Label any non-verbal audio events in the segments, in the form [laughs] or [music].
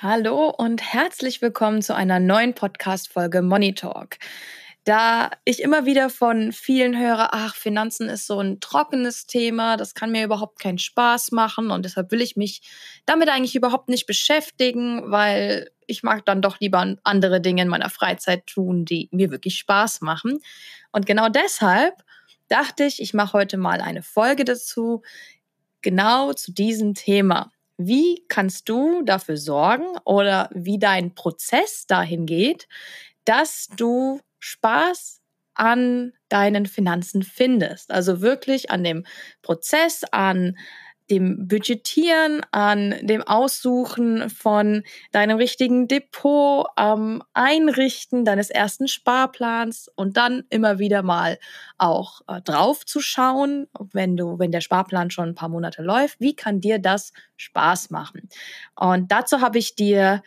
Hallo und herzlich willkommen zu einer neuen Podcast-Folge Money Talk. Da ich immer wieder von vielen höre, ach, Finanzen ist so ein trockenes Thema, das kann mir überhaupt keinen Spaß machen und deshalb will ich mich damit eigentlich überhaupt nicht beschäftigen, weil ich mag dann doch lieber andere Dinge in meiner Freizeit tun, die mir wirklich Spaß machen. Und genau deshalb dachte ich, ich mache heute mal eine Folge dazu, genau zu diesem Thema. Wie kannst du dafür sorgen oder wie dein Prozess dahin geht, dass du Spaß an deinen Finanzen findest? Also wirklich an dem Prozess, an dem Budgetieren, an dem Aussuchen von deinem richtigen Depot, am Einrichten deines ersten Sparplans und dann immer wieder mal auch äh, drauf zu schauen, wenn du, wenn der Sparplan schon ein paar Monate läuft, wie kann dir das Spaß machen? Und dazu habe ich dir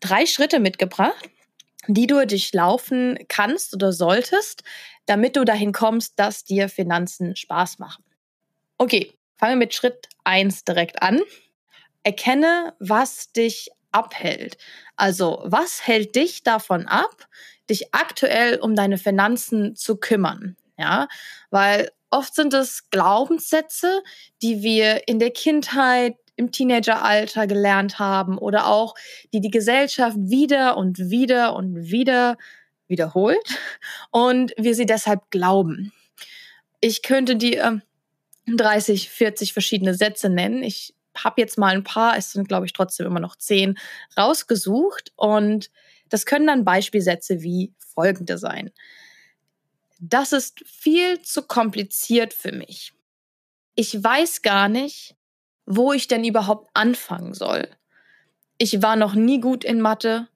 drei Schritte mitgebracht, die du durchlaufen kannst oder solltest, damit du dahin kommst, dass dir Finanzen Spaß machen. Okay, Fange mit Schritt eins direkt an. Erkenne, was dich abhält. Also, was hält dich davon ab, dich aktuell um deine Finanzen zu kümmern? Ja, weil oft sind es Glaubenssätze, die wir in der Kindheit, im Teenageralter gelernt haben oder auch die die Gesellschaft wieder und wieder und wieder wiederholt und wir sie deshalb glauben. Ich könnte dir 30, 40 verschiedene Sätze nennen. Ich habe jetzt mal ein paar, es sind glaube ich trotzdem immer noch zehn, rausgesucht und das können dann Beispielsätze wie folgende sein. Das ist viel zu kompliziert für mich. Ich weiß gar nicht, wo ich denn überhaupt anfangen soll. Ich war noch nie gut in Mathe.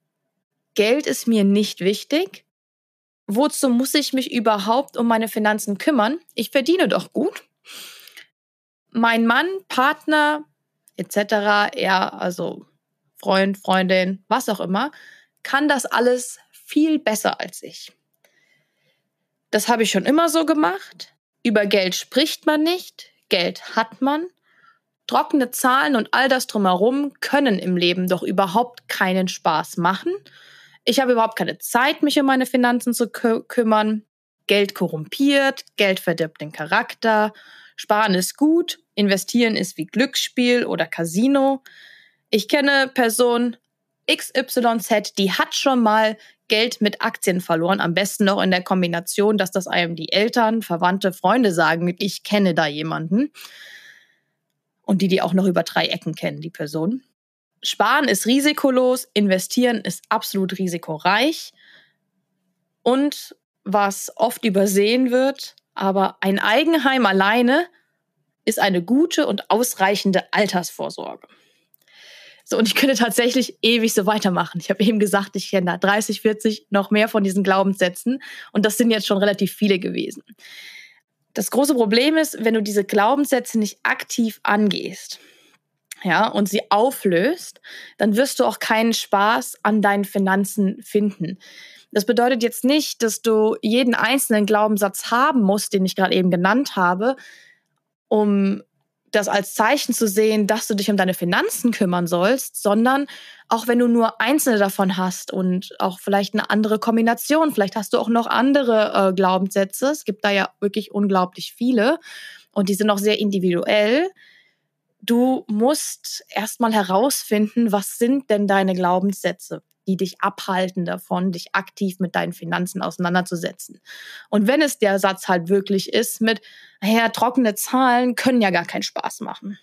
Geld ist mir nicht wichtig. Wozu muss ich mich überhaupt um meine Finanzen kümmern? Ich verdiene doch gut mein Mann, Partner etc., er, also Freund, Freundin, was auch immer, kann das alles viel besser als ich. Das habe ich schon immer so gemacht. Über Geld spricht man nicht, Geld hat man. Trockene Zahlen und all das drumherum können im Leben doch überhaupt keinen Spaß machen. Ich habe überhaupt keine Zeit, mich um meine Finanzen zu kü kümmern. Geld korrumpiert, Geld verdirbt den Charakter Sparen ist gut, investieren ist wie Glücksspiel oder Casino. Ich kenne Person XYZ, die hat schon mal Geld mit Aktien verloren, am besten noch in der Kombination, dass das einem die Eltern, Verwandte, Freunde sagen, ich kenne da jemanden. Und die die auch noch über drei Ecken kennen, die Person. Sparen ist risikolos, investieren ist absolut risikoreich. Und was oft übersehen wird, aber ein Eigenheim alleine ist eine gute und ausreichende Altersvorsorge. So, und ich könnte tatsächlich ewig so weitermachen. Ich habe eben gesagt, ich kenne da 30, 40, noch mehr von diesen Glaubenssätzen. Und das sind jetzt schon relativ viele gewesen. Das große Problem ist, wenn du diese Glaubenssätze nicht aktiv angehst, ja, und sie auflöst, dann wirst du auch keinen Spaß an deinen Finanzen finden. Das bedeutet jetzt nicht, dass du jeden einzelnen Glaubenssatz haben musst, den ich gerade eben genannt habe, um das als Zeichen zu sehen, dass du dich um deine Finanzen kümmern sollst, sondern auch wenn du nur einzelne davon hast und auch vielleicht eine andere Kombination, vielleicht hast du auch noch andere äh, Glaubenssätze. Es gibt da ja wirklich unglaublich viele und die sind auch sehr individuell. Du musst erstmal herausfinden, was sind denn deine Glaubenssätze? Die dich abhalten davon, dich aktiv mit deinen Finanzen auseinanderzusetzen. Und wenn es der Satz halt wirklich ist mit, naja, trockene Zahlen können ja gar keinen Spaß machen.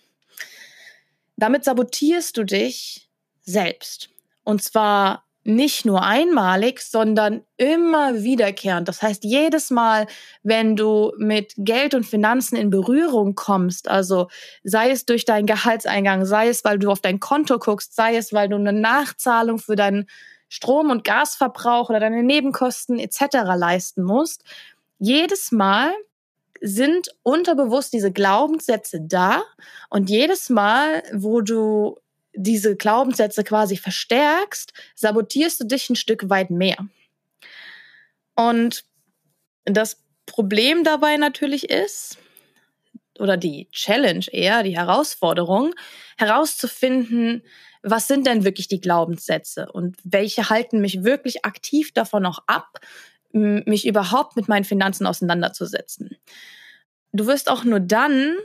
Damit sabotierst du dich selbst. Und zwar nicht nur einmalig, sondern immer wiederkehrend. Das heißt, jedes Mal, wenn du mit Geld und Finanzen in Berührung kommst, also sei es durch deinen Gehaltseingang, sei es, weil du auf dein Konto guckst, sei es, weil du eine Nachzahlung für deinen Strom- und Gasverbrauch oder deine Nebenkosten etc. leisten musst, jedes Mal sind unterbewusst diese Glaubenssätze da und jedes Mal, wo du diese Glaubenssätze quasi verstärkst, sabotierst du dich ein Stück weit mehr. Und das Problem dabei natürlich ist, oder die Challenge eher, die Herausforderung, herauszufinden, was sind denn wirklich die Glaubenssätze und welche halten mich wirklich aktiv davon noch ab, mich überhaupt mit meinen Finanzen auseinanderzusetzen. Du wirst auch nur dann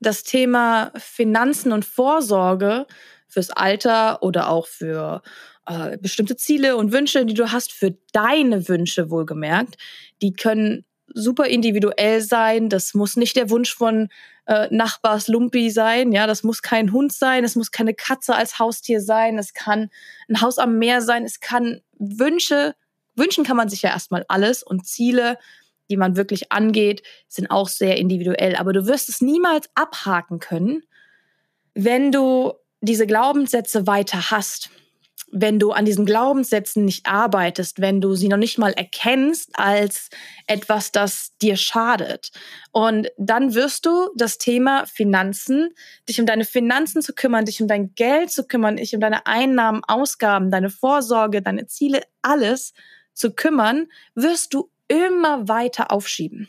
das Thema Finanzen und Vorsorge fürs Alter oder auch für äh, bestimmte Ziele und Wünsche, die du hast, für deine Wünsche wohlgemerkt. Die können super individuell sein. Das muss nicht der Wunsch von äh, Nachbars Lumpi sein. Ja, das muss kein Hund sein. Es muss keine Katze als Haustier sein. Es kann ein Haus am Meer sein. Es kann Wünsche. Wünschen kann man sich ja erstmal alles und Ziele, die man wirklich angeht, sind auch sehr individuell. Aber du wirst es niemals abhaken können, wenn du diese Glaubenssätze weiter hast, wenn du an diesen Glaubenssätzen nicht arbeitest, wenn du sie noch nicht mal erkennst als etwas, das dir schadet. Und dann wirst du das Thema Finanzen, dich um deine Finanzen zu kümmern, dich um dein Geld zu kümmern, dich um deine Einnahmen, Ausgaben, deine Vorsorge, deine Ziele, alles zu kümmern, wirst du immer weiter aufschieben.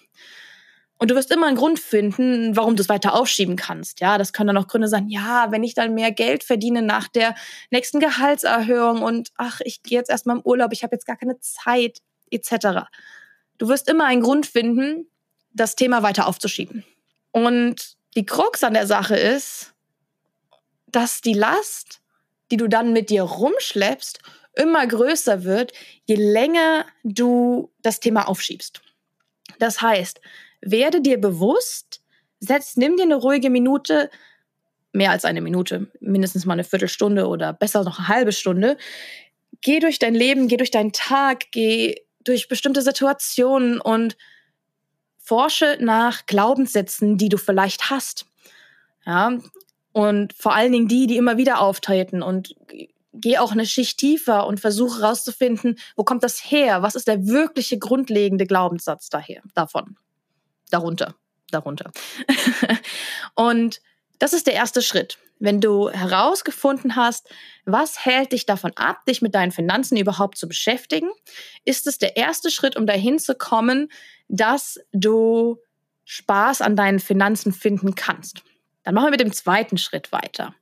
Und du wirst immer einen Grund finden, warum du es weiter aufschieben kannst. Ja, das können dann auch Gründe sein. Ja, wenn ich dann mehr Geld verdiene nach der nächsten Gehaltserhöhung und ach, ich gehe jetzt erstmal im Urlaub, ich habe jetzt gar keine Zeit, etc. Du wirst immer einen Grund finden, das Thema weiter aufzuschieben. Und die Krux an der Sache ist, dass die Last, die du dann mit dir rumschleppst, immer größer wird, je länger du das Thema aufschiebst. Das heißt, werde dir bewusst, setz, nimm dir eine ruhige Minute, mehr als eine Minute, mindestens mal eine Viertelstunde oder besser noch eine halbe Stunde. Geh durch dein Leben, geh durch deinen Tag, geh durch bestimmte Situationen und forsche nach Glaubenssätzen, die du vielleicht hast. Ja, und vor allen Dingen die, die immer wieder auftreten und geh auch eine Schicht tiefer und versuche herauszufinden, wo kommt das her? Was ist der wirkliche grundlegende Glaubenssatz daher, davon? Darunter, darunter. [laughs] und das ist der erste Schritt. Wenn du herausgefunden hast, was hält dich davon ab, dich mit deinen Finanzen überhaupt zu beschäftigen, ist es der erste Schritt, um dahin zu kommen, dass du Spaß an deinen Finanzen finden kannst. Dann machen wir mit dem zweiten Schritt weiter.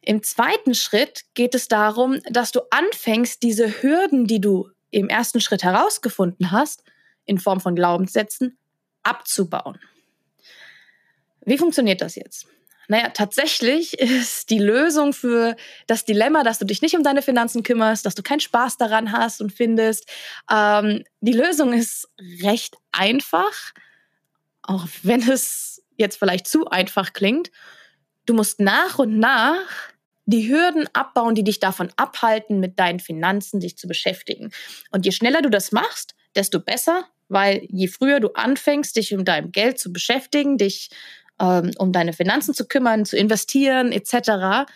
Im zweiten Schritt geht es darum, dass du anfängst, diese Hürden, die du im ersten Schritt herausgefunden hast, in Form von Glaubenssätzen, abzubauen. Wie funktioniert das jetzt? Naja, tatsächlich [laughs] ist die Lösung für das Dilemma, dass du dich nicht um deine Finanzen kümmerst, dass du keinen Spaß daran hast und findest, ähm, die Lösung ist recht einfach, auch wenn es jetzt vielleicht zu einfach klingt. Du musst nach und nach die Hürden abbauen, die dich davon abhalten, mit deinen Finanzen dich zu beschäftigen. Und je schneller du das machst, desto besser, weil je früher du anfängst, dich um dein Geld zu beschäftigen, dich ähm, um deine Finanzen zu kümmern, zu investieren etc.,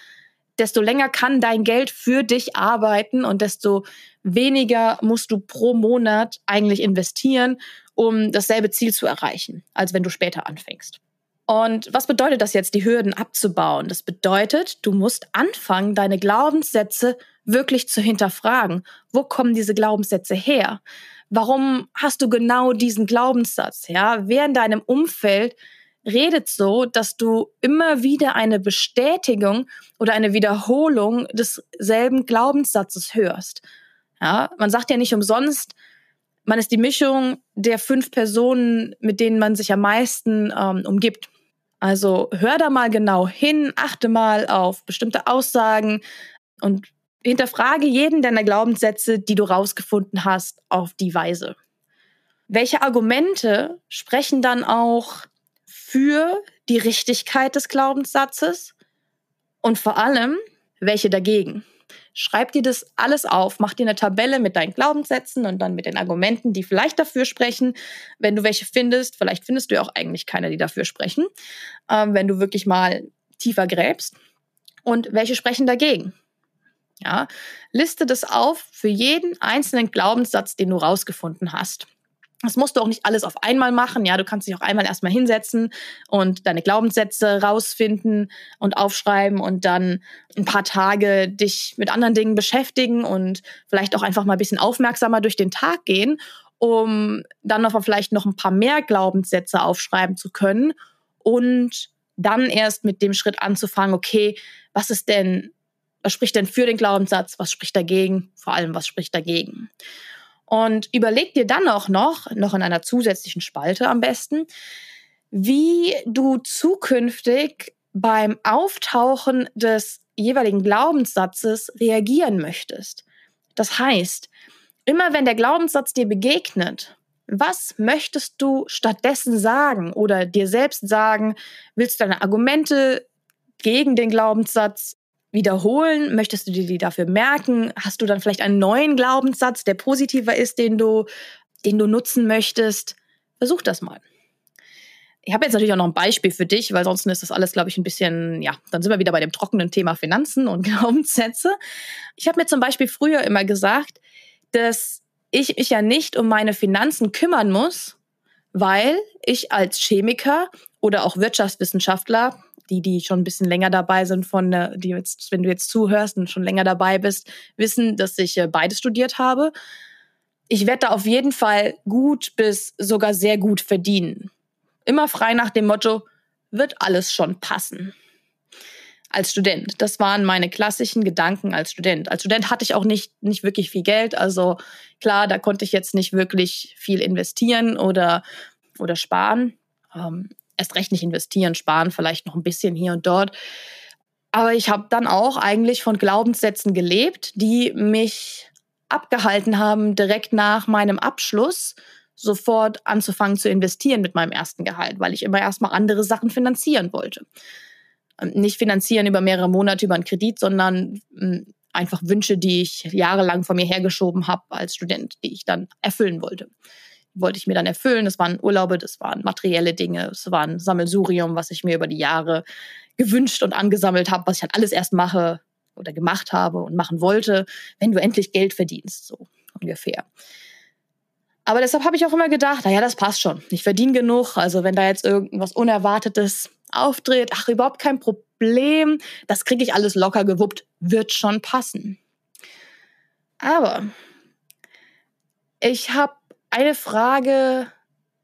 desto länger kann dein Geld für dich arbeiten und desto weniger musst du pro Monat eigentlich investieren, um dasselbe Ziel zu erreichen, als wenn du später anfängst. Und was bedeutet das jetzt, die Hürden abzubauen? Das bedeutet, du musst anfangen, deine Glaubenssätze wirklich zu hinterfragen. Wo kommen diese Glaubenssätze her? Warum hast du genau diesen Glaubenssatz? Ja, wer in deinem Umfeld redet so, dass du immer wieder eine Bestätigung oder eine Wiederholung desselben Glaubenssatzes hörst. Ja, man sagt ja nicht umsonst, man ist die Mischung der fünf Personen, mit denen man sich am meisten ähm, umgibt. Also hör da mal genau hin, achte mal auf bestimmte Aussagen und hinterfrage jeden deiner Glaubenssätze, die du rausgefunden hast, auf die Weise. Welche Argumente sprechen dann auch für die Richtigkeit des Glaubenssatzes und vor allem, welche dagegen? schreib dir das alles auf, mach dir eine Tabelle mit deinen Glaubenssätzen und dann mit den Argumenten, die vielleicht dafür sprechen. Wenn du welche findest, vielleicht findest du ja auch eigentlich keine, die dafür sprechen, ähm, wenn du wirklich mal tiefer gräbst. Und welche sprechen dagegen? Ja, liste das auf für jeden einzelnen Glaubenssatz, den du rausgefunden hast. Das musst du auch nicht alles auf einmal machen. Ja, du kannst dich auch einmal erstmal hinsetzen und deine Glaubenssätze rausfinden und aufschreiben und dann ein paar Tage dich mit anderen Dingen beschäftigen und vielleicht auch einfach mal ein bisschen aufmerksamer durch den Tag gehen, um dann noch vielleicht noch ein paar mehr Glaubenssätze aufschreiben zu können und dann erst mit dem Schritt anzufangen, okay, was ist denn, was spricht denn für den Glaubenssatz, was spricht dagegen, vor allem was spricht dagegen. Und überleg dir dann auch noch, noch in einer zusätzlichen Spalte am besten, wie du zukünftig beim Auftauchen des jeweiligen Glaubenssatzes reagieren möchtest. Das heißt, immer wenn der Glaubenssatz dir begegnet, was möchtest du stattdessen sagen oder dir selbst sagen? Willst du deine Argumente gegen den Glaubenssatz wiederholen? Möchtest du dir die dafür merken? Hast du dann vielleicht einen neuen Glaubenssatz, der positiver ist, den du, den du nutzen möchtest? Versuch das mal. Ich habe jetzt natürlich auch noch ein Beispiel für dich, weil sonst ist das alles, glaube ich, ein bisschen, ja, dann sind wir wieder bei dem trockenen Thema Finanzen und [laughs] Glaubenssätze. Ich habe mir zum Beispiel früher immer gesagt, dass ich mich ja nicht um meine Finanzen kümmern muss, weil ich als Chemiker oder auch Wirtschaftswissenschaftler die, die schon ein bisschen länger dabei sind, von die jetzt, wenn du jetzt zuhörst und schon länger dabei bist, wissen, dass ich äh, beides studiert habe. Ich werde da auf jeden Fall gut bis sogar sehr gut verdienen. Immer frei nach dem Motto, wird alles schon passen. Als Student. Das waren meine klassischen Gedanken als Student. Als Student hatte ich auch nicht, nicht wirklich viel Geld. Also klar, da konnte ich jetzt nicht wirklich viel investieren oder, oder sparen. Ähm, erst recht nicht investieren, sparen, vielleicht noch ein bisschen hier und dort. Aber ich habe dann auch eigentlich von Glaubenssätzen gelebt, die mich abgehalten haben, direkt nach meinem Abschluss sofort anzufangen zu investieren mit meinem ersten Gehalt, weil ich immer erstmal andere Sachen finanzieren wollte. Ähm, nicht finanzieren über mehrere Monate über einen Kredit, sondern hm, einfach Wünsche, die ich jahrelang von mir hergeschoben habe als Student, die ich dann erfüllen wollte wollte ich mir dann erfüllen. Das waren Urlaube, das waren materielle Dinge, es war ein Sammelsurium, was ich mir über die Jahre gewünscht und angesammelt habe, was ich halt alles erst mache oder gemacht habe und machen wollte, wenn du endlich Geld verdienst, so ungefähr. Aber deshalb habe ich auch immer gedacht, naja, das passt schon. Ich verdiene genug. Also wenn da jetzt irgendwas Unerwartetes auftritt, ach, überhaupt kein Problem. Das kriege ich alles locker gewuppt. Wird schon passen. Aber ich habe eine Frage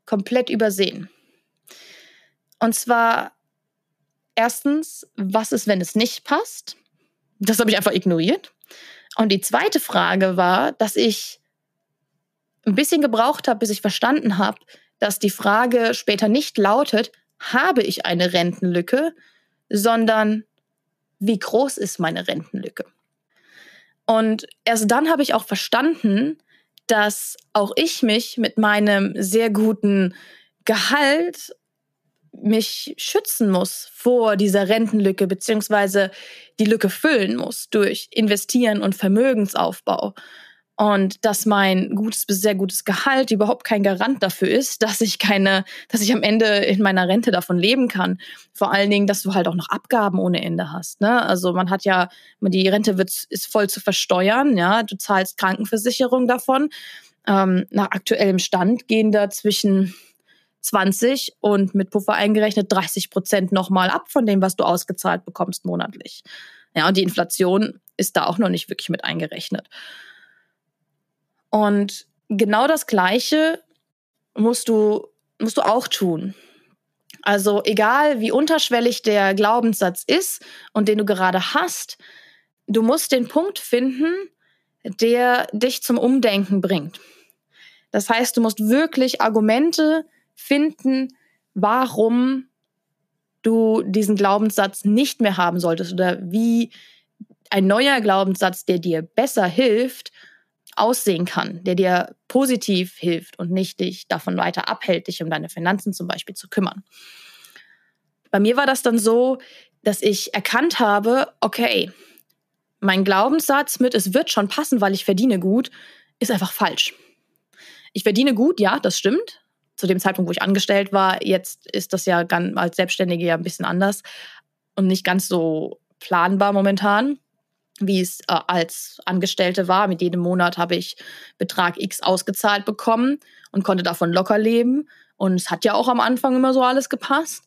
komplett übersehen. Und zwar erstens, was ist, wenn es nicht passt? Das habe ich einfach ignoriert. Und die zweite Frage war, dass ich ein bisschen gebraucht habe, bis ich verstanden habe, dass die Frage später nicht lautet, habe ich eine Rentenlücke, sondern wie groß ist meine Rentenlücke? Und erst dann habe ich auch verstanden, dass auch ich mich mit meinem sehr guten Gehalt mich schützen muss vor dieser Rentenlücke beziehungsweise die Lücke füllen muss durch Investieren und Vermögensaufbau und dass mein gutes bis sehr gutes Gehalt überhaupt kein Garant dafür ist, dass ich keine, dass ich am Ende in meiner Rente davon leben kann. Vor allen Dingen, dass du halt auch noch Abgaben ohne Ende hast. Ne? Also man hat ja, die Rente wird ist voll zu versteuern, ja, du zahlst Krankenversicherung davon. Ähm, nach aktuellem Stand gehen da zwischen 20 und mit Puffer eingerechnet 30 Prozent nochmal ab von dem, was du ausgezahlt bekommst monatlich. Ja, und die Inflation ist da auch noch nicht wirklich mit eingerechnet. Und genau das Gleiche musst du, musst du auch tun. Also egal wie unterschwellig der Glaubenssatz ist und den du gerade hast, du musst den Punkt finden, der dich zum Umdenken bringt. Das heißt, du musst wirklich Argumente finden, warum du diesen Glaubenssatz nicht mehr haben solltest oder wie ein neuer Glaubenssatz, der dir besser hilft, aussehen kann, der dir positiv hilft und nicht dich davon weiter abhält, dich um deine Finanzen zum Beispiel zu kümmern. Bei mir war das dann so, dass ich erkannt habe, okay, mein Glaubenssatz mit, es wird schon passen, weil ich verdiene gut, ist einfach falsch. Ich verdiene gut, ja, das stimmt. Zu dem Zeitpunkt, wo ich angestellt war, jetzt ist das ja ganz, als Selbstständige ja ein bisschen anders und nicht ganz so planbar momentan, wie es äh, als Angestellte war. Mit jedem Monat habe ich Betrag X ausgezahlt bekommen und konnte davon locker leben. Und es hat ja auch am Anfang immer so alles gepasst.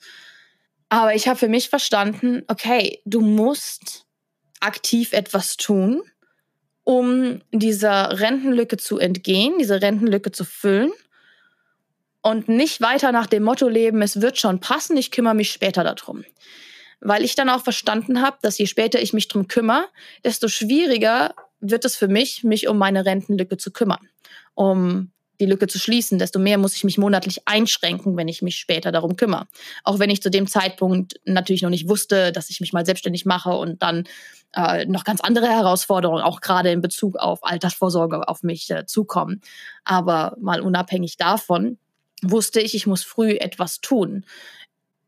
Aber ich habe für mich verstanden, okay, du musst aktiv etwas tun, um dieser Rentenlücke zu entgehen, diese Rentenlücke zu füllen und nicht weiter nach dem Motto leben, es wird schon passen, ich kümmere mich später darum. Weil ich dann auch verstanden habe, dass je später ich mich darum kümmere, desto schwieriger wird es für mich, mich um meine Rentenlücke zu kümmern, um die Lücke zu schließen, desto mehr muss ich mich monatlich einschränken, wenn ich mich später darum kümmere. Auch wenn ich zu dem Zeitpunkt natürlich noch nicht wusste, dass ich mich mal selbstständig mache und dann äh, noch ganz andere Herausforderungen, auch gerade in Bezug auf Altersvorsorge, auf mich äh, zukommen. Aber mal unabhängig davon wusste ich, ich muss früh etwas tun.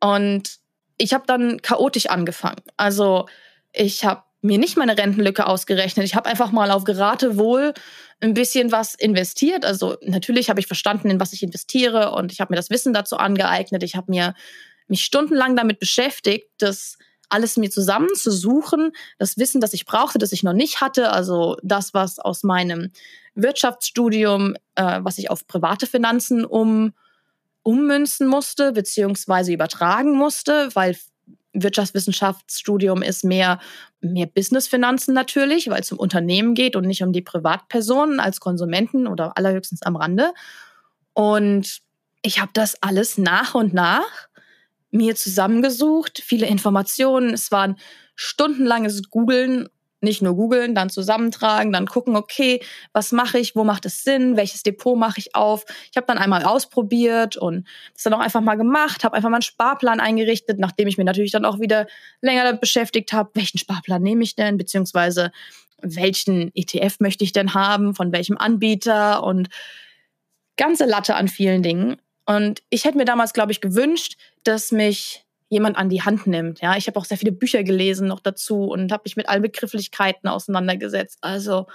Und ich habe dann chaotisch angefangen. Also ich habe mir nicht meine Rentenlücke ausgerechnet. Ich habe einfach mal auf Geratewohl ein bisschen was investiert. Also natürlich habe ich verstanden, in was ich investiere und ich habe mir das Wissen dazu angeeignet. Ich habe mir mich stundenlang damit beschäftigt, das alles mir zusammenzusuchen, das Wissen, das ich brauchte, das ich noch nicht hatte, also das, was aus meinem Wirtschaftsstudium, äh, was ich auf private Finanzen um, ummünzen musste, beziehungsweise übertragen musste, weil Wirtschaftswissenschaftsstudium ist mehr, mehr Businessfinanzen natürlich, weil es um Unternehmen geht und nicht um die Privatpersonen als Konsumenten oder allerhöchstens am Rande. Und ich habe das alles nach und nach mir zusammengesucht, viele Informationen. Es waren stundenlanges Googeln nicht nur googeln, dann zusammentragen, dann gucken, okay, was mache ich, wo macht es Sinn, welches Depot mache ich auf. Ich habe dann einmal ausprobiert und das dann auch einfach mal gemacht, habe einfach mal einen Sparplan eingerichtet, nachdem ich mir natürlich dann auch wieder länger beschäftigt habe, welchen Sparplan nehme ich denn, beziehungsweise welchen ETF möchte ich denn haben, von welchem Anbieter und ganze Latte an vielen Dingen. Und ich hätte mir damals, glaube ich, gewünscht, dass mich jemand an die Hand nimmt. Ja, ich habe auch sehr viele Bücher gelesen noch dazu und habe mich mit allen Begrifflichkeiten auseinandergesetzt. Also,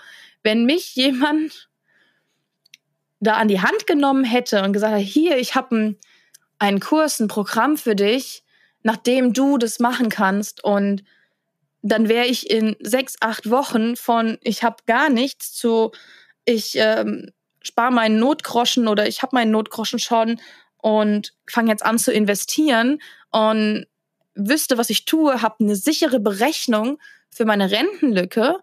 wenn mich jemand da an die Hand genommen hätte und gesagt hat, hier, ich habe ein, einen Kurs, ein Programm für dich, nachdem du das machen kannst und dann wäre ich in sechs, acht Wochen von ich habe gar nichts zu ich ähm, spare meinen Notgroschen oder ich habe meinen Notgroschen schon und fange jetzt an zu investieren und wüsste, was ich tue, habe eine sichere Berechnung für meine Rentenlücke,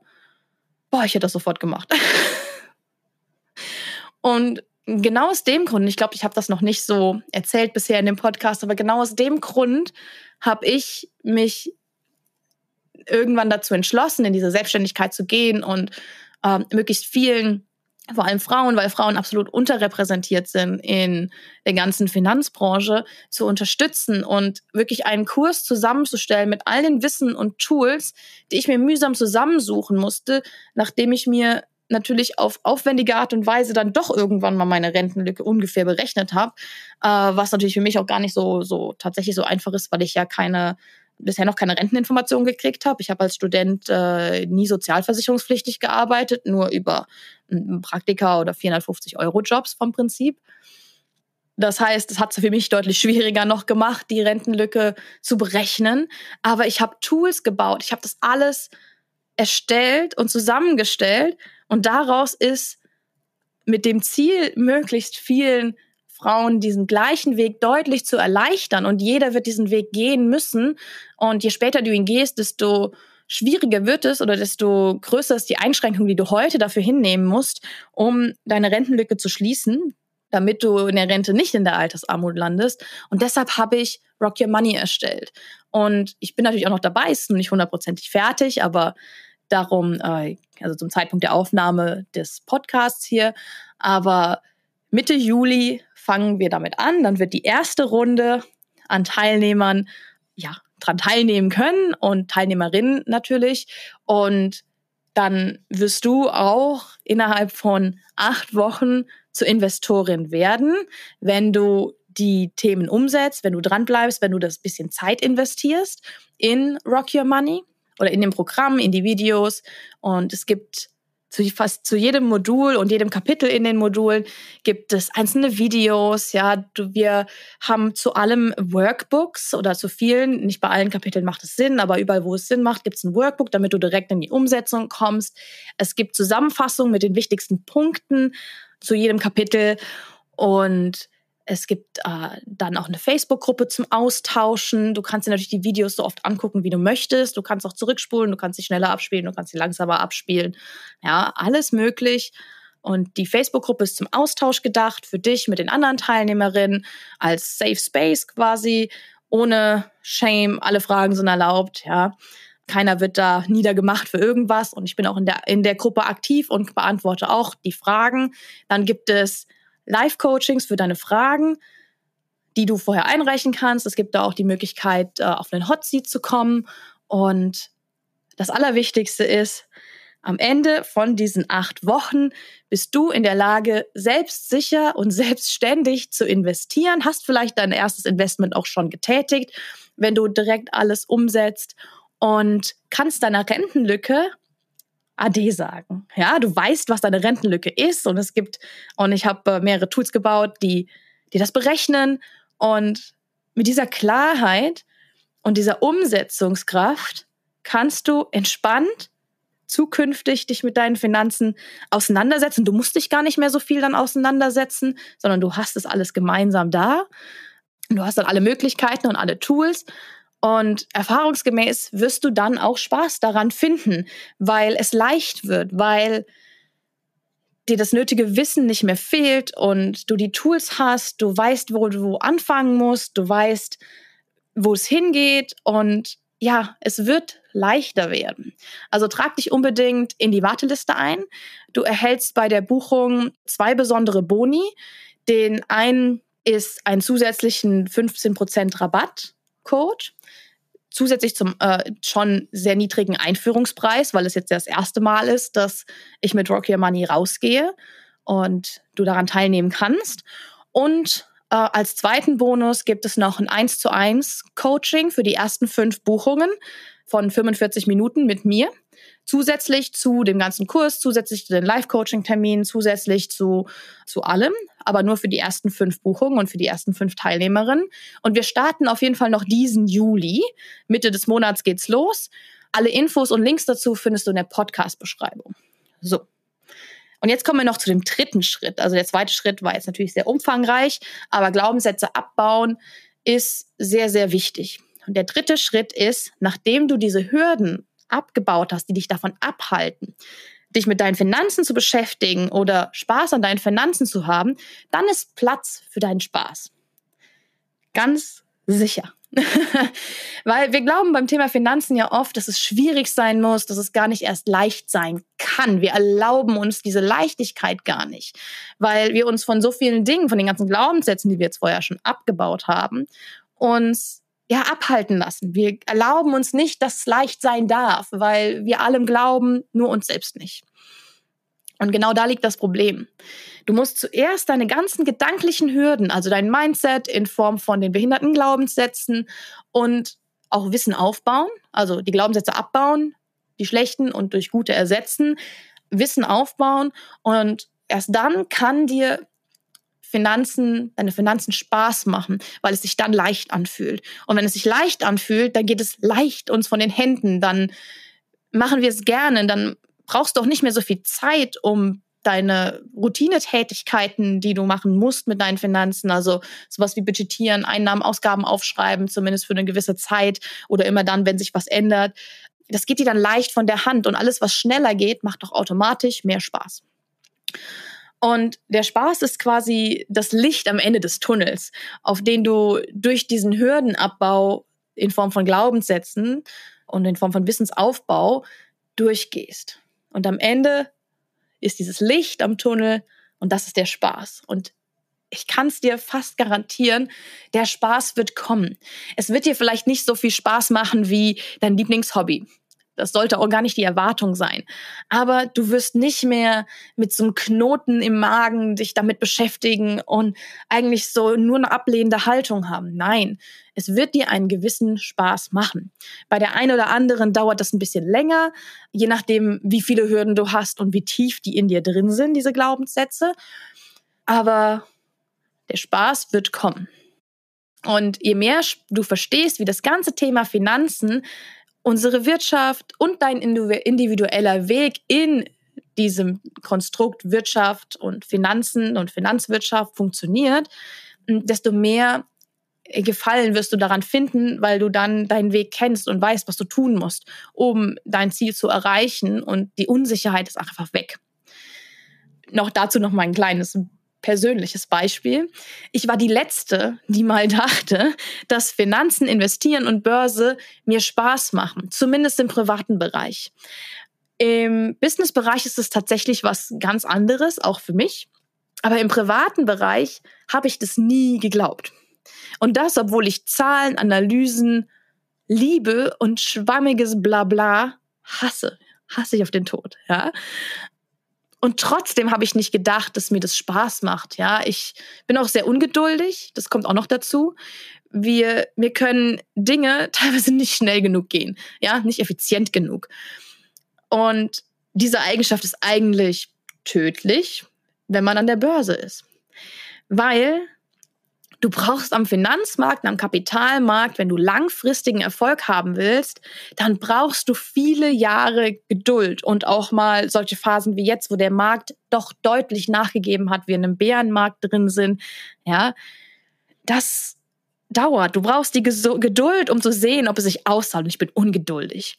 boah, ich hätte das sofort gemacht. [laughs] und genau aus dem Grund, ich glaube, ich habe das noch nicht so erzählt bisher in dem Podcast, aber genau aus dem Grund habe ich mich irgendwann dazu entschlossen, in diese Selbstständigkeit zu gehen und äh, möglichst vielen vor allem Frauen, weil Frauen absolut unterrepräsentiert sind in der ganzen Finanzbranche, zu unterstützen und wirklich einen Kurs zusammenzustellen mit all den Wissen und Tools, die ich mir mühsam zusammensuchen musste, nachdem ich mir natürlich auf aufwendige Art und Weise dann doch irgendwann mal meine Rentenlücke ungefähr berechnet habe, äh, was natürlich für mich auch gar nicht so so tatsächlich so einfach ist, weil ich ja keine bisher noch keine Renteninformation gekriegt habe. Ich habe als Student äh, nie sozialversicherungspflichtig gearbeitet, nur über Praktika oder 450 Euro Jobs vom Prinzip. Das heißt, es hat es für mich deutlich schwieriger noch gemacht, die Rentenlücke zu berechnen. Aber ich habe Tools gebaut. Ich habe das alles erstellt und zusammengestellt. Und daraus ist mit dem Ziel, möglichst vielen Frauen diesen gleichen Weg deutlich zu erleichtern. Und jeder wird diesen Weg gehen müssen. Und je später du ihn gehst, desto schwieriger wird es oder desto größer ist die Einschränkung, die du heute dafür hinnehmen musst, um deine Rentenlücke zu schließen, damit du in der Rente nicht in der Altersarmut landest. Und deshalb habe ich Rock Your Money erstellt. Und ich bin natürlich auch noch dabei, ist noch nicht hundertprozentig fertig, aber darum, äh, also zum Zeitpunkt der Aufnahme des Podcasts hier, aber Mitte Juli fangen wir damit an. Dann wird die erste Runde an Teilnehmern ja, dran teilnehmen können und Teilnehmerinnen natürlich. Und dann wirst du auch innerhalb von acht Wochen zur Investorin werden, wenn du die Themen umsetzt, wenn du dranbleibst, wenn du das bisschen Zeit investierst in Rock Your Money. oder in dem Programm, in die Videos. Und es gibt zu fast zu jedem Modul und jedem Kapitel in den Modulen gibt es einzelne Videos. Ja, du, wir haben zu allem Workbooks oder zu vielen. Nicht bei allen Kapiteln macht es Sinn, aber überall, wo es Sinn macht, gibt es ein Workbook, damit du direkt in die Umsetzung kommst. Es gibt Zusammenfassungen mit den wichtigsten Punkten zu jedem Kapitel und es gibt äh, dann auch eine Facebook-Gruppe zum Austauschen. Du kannst dir natürlich die Videos so oft angucken, wie du möchtest. Du kannst auch zurückspulen, du kannst sie schneller abspielen, du kannst sie langsamer abspielen. Ja, alles möglich. Und die Facebook-Gruppe ist zum Austausch gedacht, für dich mit den anderen Teilnehmerinnen, als Safe Space quasi, ohne Shame, alle Fragen sind erlaubt, ja. Keiner wird da niedergemacht für irgendwas. Und ich bin auch in der, in der Gruppe aktiv und beantworte auch die Fragen. Dann gibt es Live-Coachings für deine Fragen, die du vorher einreichen kannst. Es gibt da auch die Möglichkeit, äh, auf einen Hot Seat zu kommen. Und das Allerwichtigste ist, am Ende von diesen acht Wochen bist du in der Lage, selbstsicher und [laughs] selbstständig zu investieren, hast vielleicht dein erstes Investment auch schon getätigt, wenn du direkt alles umsetzt und kannst deiner Rentenlücke AD sagen. Ja, du weißt, was deine Rentenlücke ist und es gibt, und ich habe äh, mehrere Tools gebaut, die, die das berechnen und mit dieser Klarheit und dieser Umsetzungskraft kannst du entspannt zukünftig dich mit deinen Finanzen auseinandersetzen. Du musst dich gar nicht mehr so viel dann auseinandersetzen, sondern du hast es alles gemeinsam da. Du hast dann alle Möglichkeiten und alle Tools und erfahrungsgemäß wirst du dann auch Spaß daran finden, weil es leicht wird, weil dir das nötige Wissen nicht mehr fehlt und du die Tools hast, du weißt, wo du anfangen musst, du weißt, wo es hingeht und ja, es wird leichter werden. Also trag dich unbedingt in die Warteliste ein. Du erhältst bei der Buchung zwei besondere Boni. Den einen ist ein zusätzlichen 15% Rabatt Code zusätzlich zum äh, schon sehr niedrigen Einführungspreis, weil es jetzt das erste Mal ist, dass ich mit Rock Your Money rausgehe und du daran teilnehmen kannst. Und äh, als zweiten Bonus gibt es noch ein 1 zu 1 Coaching für die ersten fünf Buchungen von 45 Minuten mit mir zusätzlich zu dem ganzen Kurs, zusätzlich zu den Live-Coaching-Terminen, zusätzlich zu, zu allem, aber nur für die ersten fünf Buchungen und für die ersten fünf Teilnehmerinnen. Und wir starten auf jeden Fall noch diesen Juli. Mitte des Monats geht's los. Alle Infos und Links dazu findest du in der Podcast-Beschreibung. So. Und jetzt kommen wir noch zu dem dritten Schritt. Also der zweite Schritt war jetzt natürlich sehr umfangreich, aber Glaubenssätze abbauen ist sehr, sehr wichtig. Und der dritte Schritt ist, nachdem du diese Hürden abgebaut hast, die dich davon abhalten, dich mit deinen Finanzen zu beschäftigen oder Spaß an deinen Finanzen zu haben, dann ist Platz für deinen Spaß. Ganz sicher. [laughs] Weil wir glauben beim Thema Finanzen ja oft, dass es schwierig sein muss, dass es gar nicht erst leicht sein kann. Wir erlauben uns diese Leichtigkeit gar nicht, weil wir uns von so vielen Dingen, von den ganzen Glaubenssätzen, die wir jetzt vorher schon abgebaut haben, uns ja, abhalten lassen. Wir erlauben uns nicht, dass es leicht sein darf, weil wir allem glauben, nur uns selbst nicht. Und genau da liegt das Problem. Du musst zuerst deine ganzen gedanklichen Hürden, also dein Mindset in Form von den behinderten Glaubenssätzen und auch Wissen aufbauen, also die Glaubenssätze abbauen, die schlechten und durch gute ersetzen, Wissen aufbauen und erst dann kann dir Finanzen, deine Finanzen Spaß machen, weil es sich dann leicht anfühlt. Und wenn es sich leicht anfühlt, dann geht es leicht uns von den Händen, dann machen wir es gerne, dann brauchst du auch nicht mehr so viel Zeit, um deine Routinetätigkeiten, die du machen musst mit deinen Finanzen, also sowas wie budgetieren, Einnahmen, Ausgaben aufschreiben, zumindest für eine gewisse Zeit oder immer dann, wenn sich was ändert. Das geht dir dann leicht von der Hand und alles, was schneller geht, macht doch automatisch mehr Spaß. Und der Spaß ist quasi das Licht am Ende des Tunnels, auf den du durch diesen Hürdenabbau in Form von Glaubenssätzen und in Form von Wissensaufbau durchgehst. Und am Ende ist dieses Licht am Tunnel und das ist der Spaß. Und ich kann es dir fast garantieren, der Spaß wird kommen. Es wird dir vielleicht nicht so viel Spaß machen wie dein Lieblingshobby. Das sollte auch gar nicht die Erwartung sein. Aber du wirst nicht mehr mit so einem Knoten im Magen dich damit beschäftigen und eigentlich so nur eine ablehnende Haltung haben. Nein, es wird dir einen gewissen Spaß machen. Bei der einen oder anderen dauert das ein bisschen länger, je nachdem, wie viele Hürden du hast und wie tief die in dir drin sind, diese Glaubenssätze. Aber der Spaß wird kommen. Und je mehr du verstehst, wie das ganze Thema Finanzen unsere Wirtschaft und dein individueller Weg in diesem Konstrukt Wirtschaft und Finanzen und Finanzwirtschaft funktioniert, desto mehr Gefallen wirst du daran finden, weil du dann deinen Weg kennst und weißt, was du tun musst, um dein Ziel zu erreichen und die Unsicherheit ist einfach weg. Noch dazu noch mal ein kleines persönliches Beispiel. Ich war die Letzte, die mal [laughs] dachte, dass Finanzen, Investieren und Börse mir Spaß machen, zumindest im privaten Bereich. Im Businessbereich ist es tatsächlich was ganz anderes, auch für mich. Aber im privaten Bereich habe ich das nie geglaubt. Und das, obwohl ich Zahlen, Analysen, Liebe und schwammiges Blabla hasse. Hasse ich auf den Tod, ja. Und trotzdem habe ich nicht gedacht, dass mir das Spaß macht. Ja, ich bin auch sehr ungeduldig. Das kommt auch noch dazu. Wir, wir können Dinge [laughs] teilweise nicht schnell genug gehen. Ja, nicht effizient genug. Und diese Eigenschaft ist eigentlich tödlich, wenn man an der Börse ist. Weil Du brauchst am Finanzmarkt, am Kapitalmarkt, wenn du langfristigen Erfolg haben willst, dann brauchst du viele Jahre Geduld und auch mal solche Phasen wie jetzt, wo der Markt doch deutlich nachgegeben hat, wir in einem Bärenmarkt drin sind. Ja, das dauert. Du brauchst die Geduld, um zu sehen, ob es sich auszahlt. Und ich bin ungeduldig.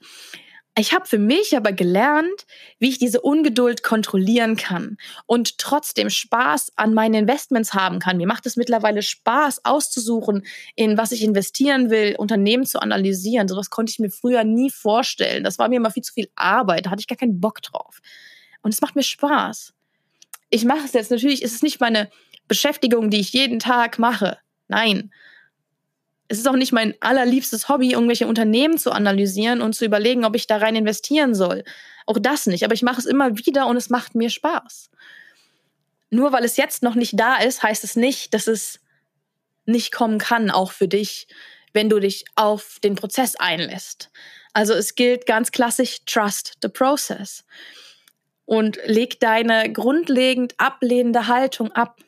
Ich habe für mich aber gelernt, wie ich diese Ungeduld kontrollieren kann und trotzdem Spaß an meinen Investments haben kann. Mir macht es mittlerweile Spaß, auszusuchen, in was ich investieren will, Unternehmen zu analysieren. Sowas konnte ich mir früher nie vorstellen. Das war mir immer viel zu viel Arbeit. Da hatte ich gar keinen Bock drauf. Und es macht mir Spaß. Ich mache es jetzt natürlich, ist es nicht meine Beschäftigung, die ich jeden Tag mache. Nein, es ist auch nicht mein allerliebstes Hobby, irgendwelche Unternehmen zu analysieren und zu überlegen, ob ich da rein investieren soll. Auch das nicht. Aber ich mache es immer wieder und es macht mir Spaß. Nur weil es jetzt noch nicht da ist, heißt es nicht, dass es nicht kommen kann, auch für dich, wenn du dich auf den Prozess einlässt. Also es gilt ganz klassisch, trust the process. Und leg deine grundlegend ablehnende Haltung ab.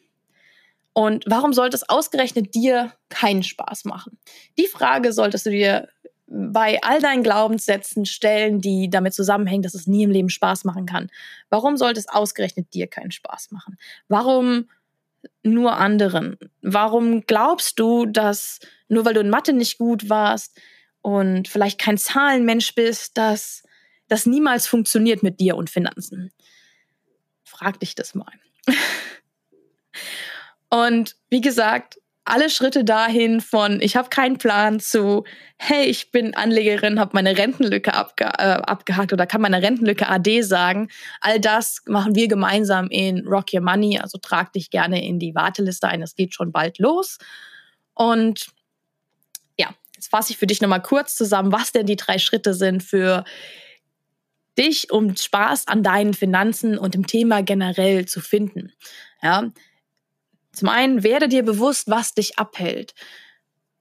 Und warum sollte es ausgerechnet dir keinen Spaß machen? Die Frage solltest du dir bei all deinen Glaubenssätzen stellen, die damit zusammenhängen, dass es nie im Leben Spaß machen kann. Warum sollte es ausgerechnet dir keinen Spaß machen? Warum nur anderen? Warum glaubst du, dass nur weil du in Mathe nicht gut warst und vielleicht kein Zahlenmensch bist, dass das niemals funktioniert mit dir und Finanzen? Frag dich das mal. [laughs] Und wie gesagt, alle Schritte dahin von ich habe keinen Plan zu hey, ich bin Anlegerin, habe meine Rentenlücke abge äh, abgehakt oder kann meine Rentenlücke AD sagen. All das machen wir gemeinsam in Rock Your Money, also trag dich gerne in die Warteliste ein, es geht schon bald los. Und ja, jetzt fasse ich für dich nochmal kurz zusammen, was denn die drei Schritte sind für dich, um Spaß an deinen Finanzen und im Thema generell zu finden. Ja, zum einen werde dir bewusst, was dich abhält.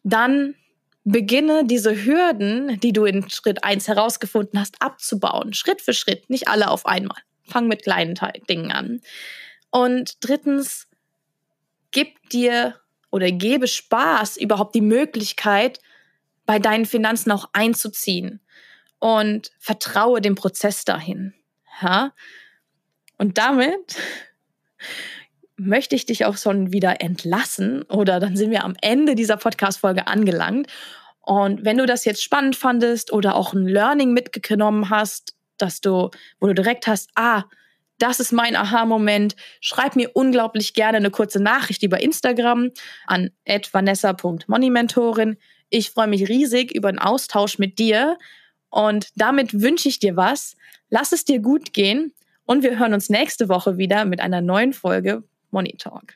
Dann beginne diese Hürden, die du in Schritt 1 herausgefunden hast, abzubauen. Schritt für Schritt, nicht alle auf einmal. Fang mit kleinen Dingen an. Und drittens, gib dir oder gebe Spaß überhaupt die Möglichkeit, bei deinen Finanzen auch einzuziehen und vertraue dem Prozess dahin. Ja? Und damit möchte ich dich auch schon wieder entlassen oder dann sind wir am Ende dieser Podcast-Folge angelangt. Und wenn du das jetzt spannend fandest oder auch ein Learning mitgenommen hast, dass du, wo du direkt hast, ah, das ist mein Aha-Moment. Schreib mir unglaublich gerne eine kurze Nachricht über Instagram an vanessa.moneymentorin. Ich freue mich riesig über einen Austausch mit dir und damit wünsche ich dir was. Lass es dir gut gehen und wir hören uns nächste Woche wieder mit einer neuen Folge Money Talk.